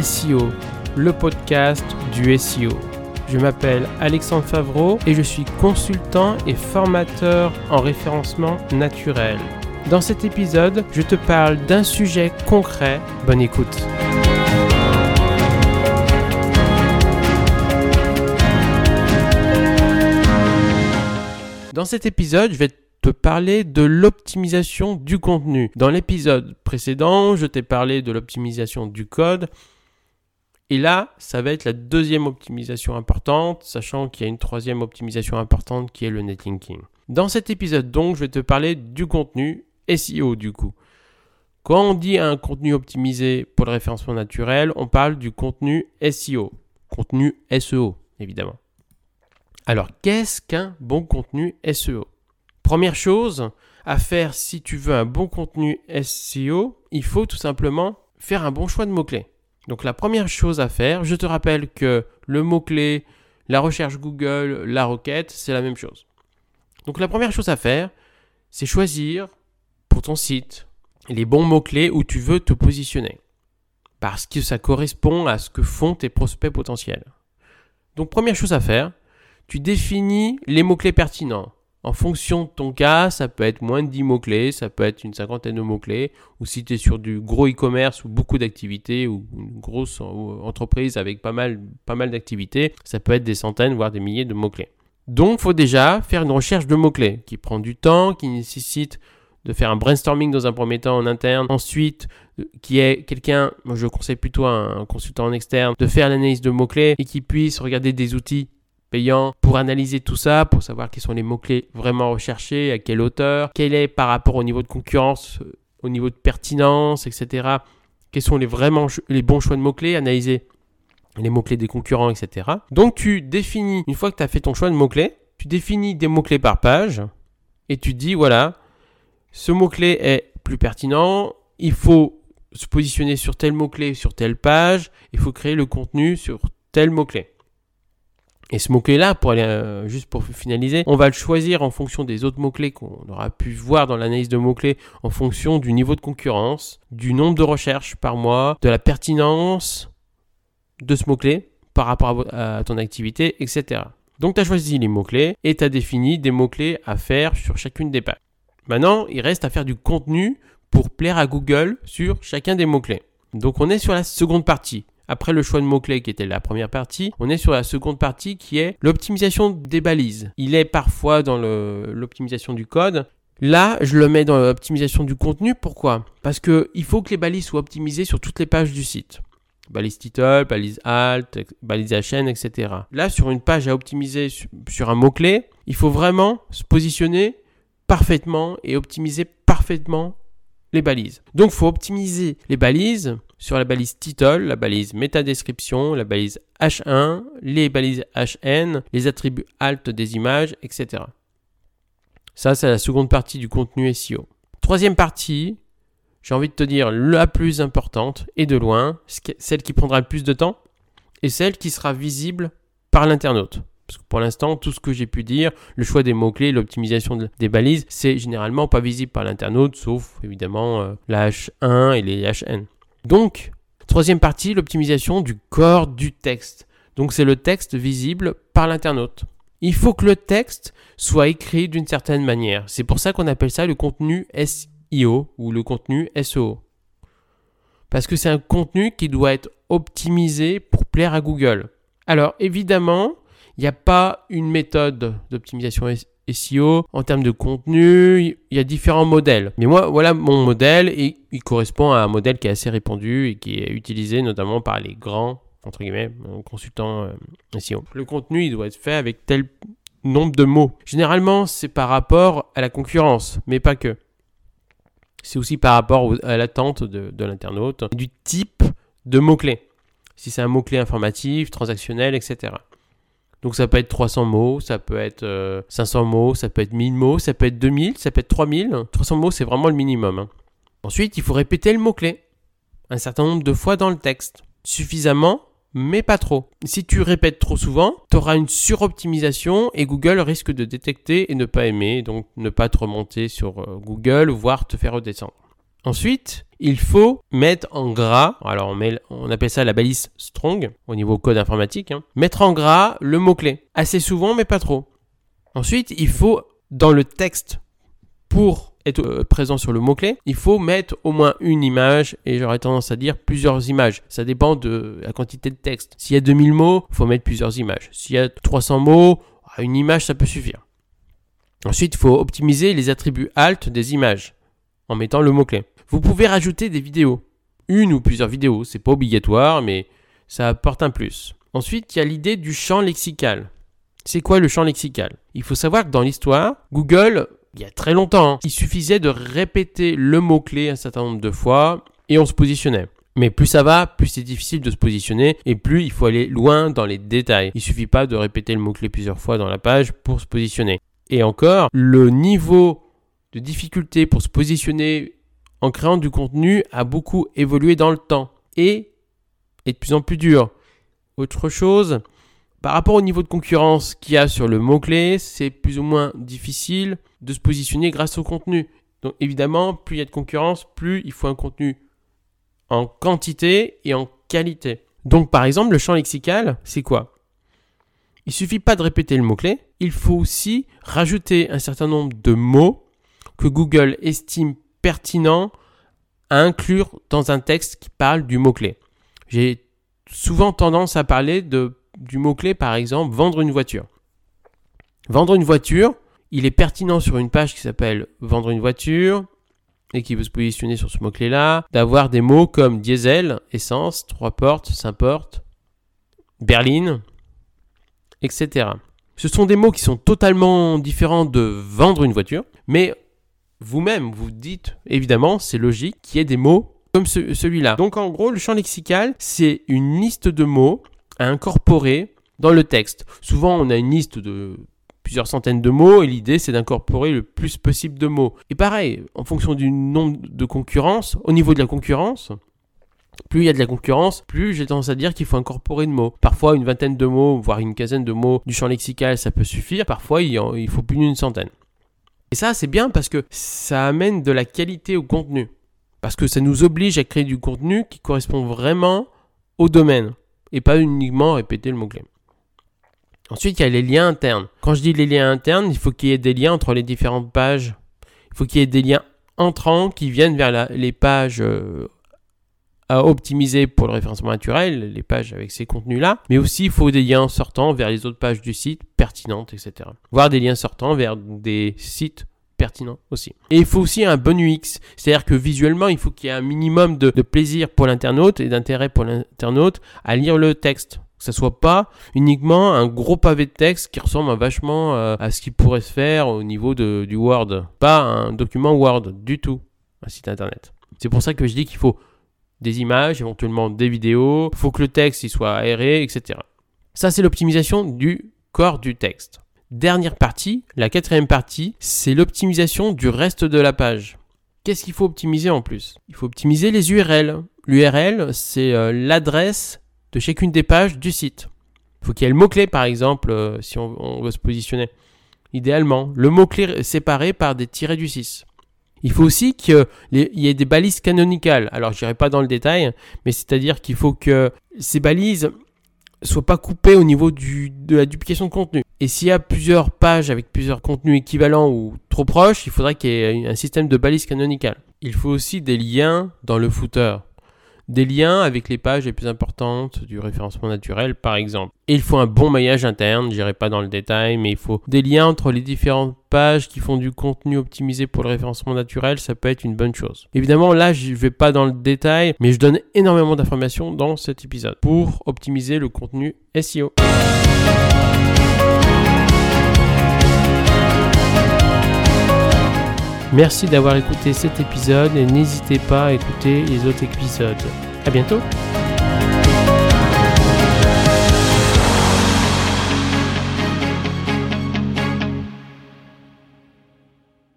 SEO, le podcast du SEO. Je m'appelle Alexandre Favreau et je suis consultant et formateur en référencement naturel. Dans cet épisode, je te parle d'un sujet concret. Bonne écoute. Dans cet épisode, je vais te parler de l'optimisation du contenu. Dans l'épisode précédent, je t'ai parlé de l'optimisation du code. Et là, ça va être la deuxième optimisation importante, sachant qu'il y a une troisième optimisation importante qui est le netlinking. Dans cet épisode donc, je vais te parler du contenu SEO du coup. Quand on dit un contenu optimisé pour le référencement naturel, on parle du contenu SEO, contenu SEO évidemment. Alors, qu'est-ce qu'un bon contenu SEO Première chose à faire si tu veux un bon contenu SEO, il faut tout simplement faire un bon choix de mots-clés. Donc la première chose à faire, je te rappelle que le mot-clé, la recherche Google, la requête, c'est la même chose. Donc la première chose à faire, c'est choisir pour ton site les bons mots-clés où tu veux te positionner. Parce que ça correspond à ce que font tes prospects potentiels. Donc première chose à faire, tu définis les mots-clés pertinents. En fonction de ton cas, ça peut être moins de 10 mots-clés, ça peut être une cinquantaine de mots-clés, ou si tu es sur du gros e-commerce ou beaucoup d'activités, ou une grosse entreprise avec pas mal, d'activités, ça peut être des centaines, voire des milliers de mots-clés. Donc, il faut déjà faire une recherche de mots-clés qui prend du temps, qui nécessite de faire un brainstorming dans un premier temps en interne, ensuite qui est quelqu'un, je conseille plutôt un consultant en externe, de faire l'analyse de mots-clés et qui puisse regarder des outils payant pour analyser tout ça, pour savoir quels sont les mots-clés vraiment recherchés, à quelle hauteur, quel est par rapport au niveau de concurrence, euh, au niveau de pertinence, etc. Quels sont les vraiment les bons choix de mots-clés, analyser les mots-clés des concurrents, etc. Donc tu définis, une fois que tu as fait ton choix de mots-clés, tu définis des mots-clés par page et tu dis voilà, ce mot-clé est plus pertinent, il faut se positionner sur tel mot-clé sur telle page, il faut créer le contenu sur tel mot-clé. Et ce mot-clé-là, pour aller euh, juste pour finaliser, on va le choisir en fonction des autres mots-clés qu'on aura pu voir dans l'analyse de mots-clés, en fonction du niveau de concurrence, du nombre de recherches par mois, de la pertinence de ce mot-clé par rapport à, ton activité, etc. Donc tu as choisi les mots-clés et tu as défini des mots-clés à faire sur chacune des pages. Maintenant, il reste à faire du contenu pour plaire à Google sur chacun des mots-clés. Donc on est sur la seconde partie. Après le choix de mots-clés qui était la première partie, on est sur la seconde partie qui est l'optimisation des balises. Il est parfois dans l'optimisation du code. Là, je le mets dans l'optimisation du contenu. Pourquoi? Parce qu'il faut que les balises soient optimisées sur toutes les pages du site. Balise title, balise alt, balise HN, etc. Là, sur une page à optimiser sur un mot-clé, il faut vraiment se positionner parfaitement et optimiser parfaitement les balises. Donc, faut optimiser les balises sur la balise title, la balise métadescription, la balise H1, les balises HN, les attributs alt des images, etc. Ça, c'est la seconde partie du contenu SEO. Troisième partie, j'ai envie de te dire la plus importante et de loin, celle qui prendra le plus de temps et celle qui sera visible par l'internaute. Parce que pour l'instant, tout ce que j'ai pu dire, le choix des mots-clés, l'optimisation des balises, c'est généralement pas visible par l'internaute, sauf évidemment euh, la H1 et les HN. Donc, troisième partie, l'optimisation du corps du texte. Donc c'est le texte visible par l'internaute. Il faut que le texte soit écrit d'une certaine manière. C'est pour ça qu'on appelle ça le contenu SEO ou le contenu SEO. Parce que c'est un contenu qui doit être optimisé pour plaire à Google. Alors évidemment, il n'y a pas une méthode d'optimisation SEO, en termes de contenu, il y a différents modèles. Mais moi, voilà mon modèle et il correspond à un modèle qui est assez répandu et qui est utilisé notamment par les grands, entre guillemets, euh, consultants euh, SEO. Le contenu, doit être fait avec tel nombre de mots. Généralement, c'est par rapport à la concurrence, mais pas que. C'est aussi par rapport à l'attente de, de l'internaute, du type de mots-clés. Si c'est un mot-clé informatif, transactionnel, etc. Donc ça peut être 300 mots, ça peut être 500 euh, mots, ça peut être 1000 mots, ça peut être 2000, ça peut être 3000. 300 mots, c'est vraiment le minimum. Hein. Ensuite, il faut répéter le mot-clé un certain nombre de fois dans le texte. Suffisamment, mais pas trop. Si tu répètes trop souvent, tu auras une suroptimisation et Google risque de détecter et ne pas aimer, donc ne pas te remonter sur euh, Google, voire te faire redescendre. Ensuite, il faut mettre en gras, alors on, appelle ça la balise strong au niveau code informatique, hein. mettre en gras le mot-clé. Assez souvent, mais pas trop. Ensuite, il faut, dans le texte, pour être euh, présent sur le mot-clé, il faut mettre au moins une image, et j'aurais tendance à dire plusieurs images. Ça dépend de la quantité de texte. S'il y a 2000 mots, il faut mettre plusieurs images. S'il y a 300 mots, une image, ça peut suffire. Ensuite, il faut optimiser les attributs alt des images en mettant le mot-clé. Vous pouvez rajouter des vidéos. Une ou plusieurs vidéos, c'est pas obligatoire, mais ça apporte un plus. Ensuite, il y a l'idée du champ lexical. C'est quoi le champ lexical? Il faut savoir que dans l'histoire, Google, il y a très longtemps, hein, il suffisait de répéter le mot-clé un certain nombre de fois et on se positionnait. Mais plus ça va, plus c'est difficile de se positionner et plus il faut aller loin dans les détails. Il suffit pas de répéter le mot-clé plusieurs fois dans la page pour se positionner. Et encore, le niveau de difficulté pour se positionner en créant du contenu a beaucoup évolué dans le temps et est de plus en plus dur. Autre chose, par rapport au niveau de concurrence qu'il y a sur le mot-clé, c'est plus ou moins difficile de se positionner grâce au contenu. Donc évidemment, plus il y a de concurrence, plus il faut un contenu en quantité et en qualité. Donc par exemple, le champ lexical, c'est quoi? Il suffit pas de répéter le mot-clé, il faut aussi rajouter un certain nombre de mots que Google estime pertinents à inclure dans un texte qui parle du mot-clé. J'ai souvent tendance à parler de, du mot-clé, par exemple, vendre une voiture. Vendre une voiture, il est pertinent sur une page qui s'appelle vendre une voiture, et qui veut se positionner sur ce mot-clé-là, d'avoir des mots comme diesel, essence, trois portes, cinq portes, berline, etc. Ce sont des mots qui sont totalement différents de vendre une voiture, mais vous-même vous dites, évidemment, c'est logique qu'il y ait des mots comme celui-là. Donc en gros, le champ lexical, c'est une liste de mots à incorporer dans le texte. Souvent, on a une liste de plusieurs centaines de mots et l'idée c'est d'incorporer le plus possible de mots. Et pareil, en fonction du nombre de concurrence, au niveau de la concurrence, plus il y a de la concurrence, plus j'ai tendance à dire qu'il faut incorporer de mots. Parfois une vingtaine de mots, voire une quinzaine de mots du champ lexical, ça peut suffire. Parfois il faut plus d'une centaine. Et ça c'est bien parce que ça amène de la qualité au contenu. Parce que ça nous oblige à créer du contenu qui correspond vraiment au domaine. Et pas uniquement répéter le mot-clé. Ensuite, il y a les liens internes. Quand je dis les liens internes, il faut qu'il y ait des liens entre les différentes pages. Il faut qu'il y ait des liens entrants qui viennent vers les pages euh, à optimiser pour le référencement naturel, les pages avec ces contenus-là. Mais aussi, il faut des liens sortants vers les autres pages du site pertinentes, etc. Voire des liens sortants vers des sites pertinents aussi. Et il faut aussi un bon UX. C'est-à-dire que visuellement, il faut qu'il y ait un minimum de plaisir pour l'internaute et d'intérêt pour l'internaute à lire le texte que ça soit pas uniquement un gros pavé de texte qui ressemble vachement euh, à ce qui pourrait se faire au niveau de, du Word. Pas un document Word du tout, un site internet. C'est pour ça que je dis qu'il faut des images, éventuellement des vidéos, il faut que le texte soit aéré, etc. Ça, c'est l'optimisation du corps du texte. Dernière partie, la quatrième partie, c'est l'optimisation du reste de la page. Qu'est-ce qu'il faut optimiser en plus? Il faut optimiser les URL. L'URL, c'est euh, l'adresse de chacune des pages du site. Il faut qu'il y ait le mot-clé, par exemple, euh, si on, veut se positionner. Idéalement, le mot-clé séparé par des tirets du 6. Il faut aussi qu'il y ait des balises canonicales. Alors, je n'irai pas dans le détail, mais c'est-à-dire qu'il faut que ces balises soient pas coupées au niveau du, de la duplication de contenu. Et s'il y a plusieurs pages avec plusieurs contenus équivalents ou trop proches, il faudrait qu'il y ait un système de balises canonicales. Il faut aussi des liens dans le footer des liens avec les pages les plus importantes du référencement naturel par exemple. Et il faut un bon maillage interne, je n'irai pas dans le détail, mais il faut des liens entre les différentes pages qui font du contenu optimisé pour le référencement naturel, ça peut être une bonne chose. Évidemment, là, je ne vais pas dans le détail, mais je donne énormément d'informations dans cet épisode pour optimiser le contenu SEO. Merci d'avoir écouté cet épisode et n'hésitez pas à écouter les autres épisodes. À bientôt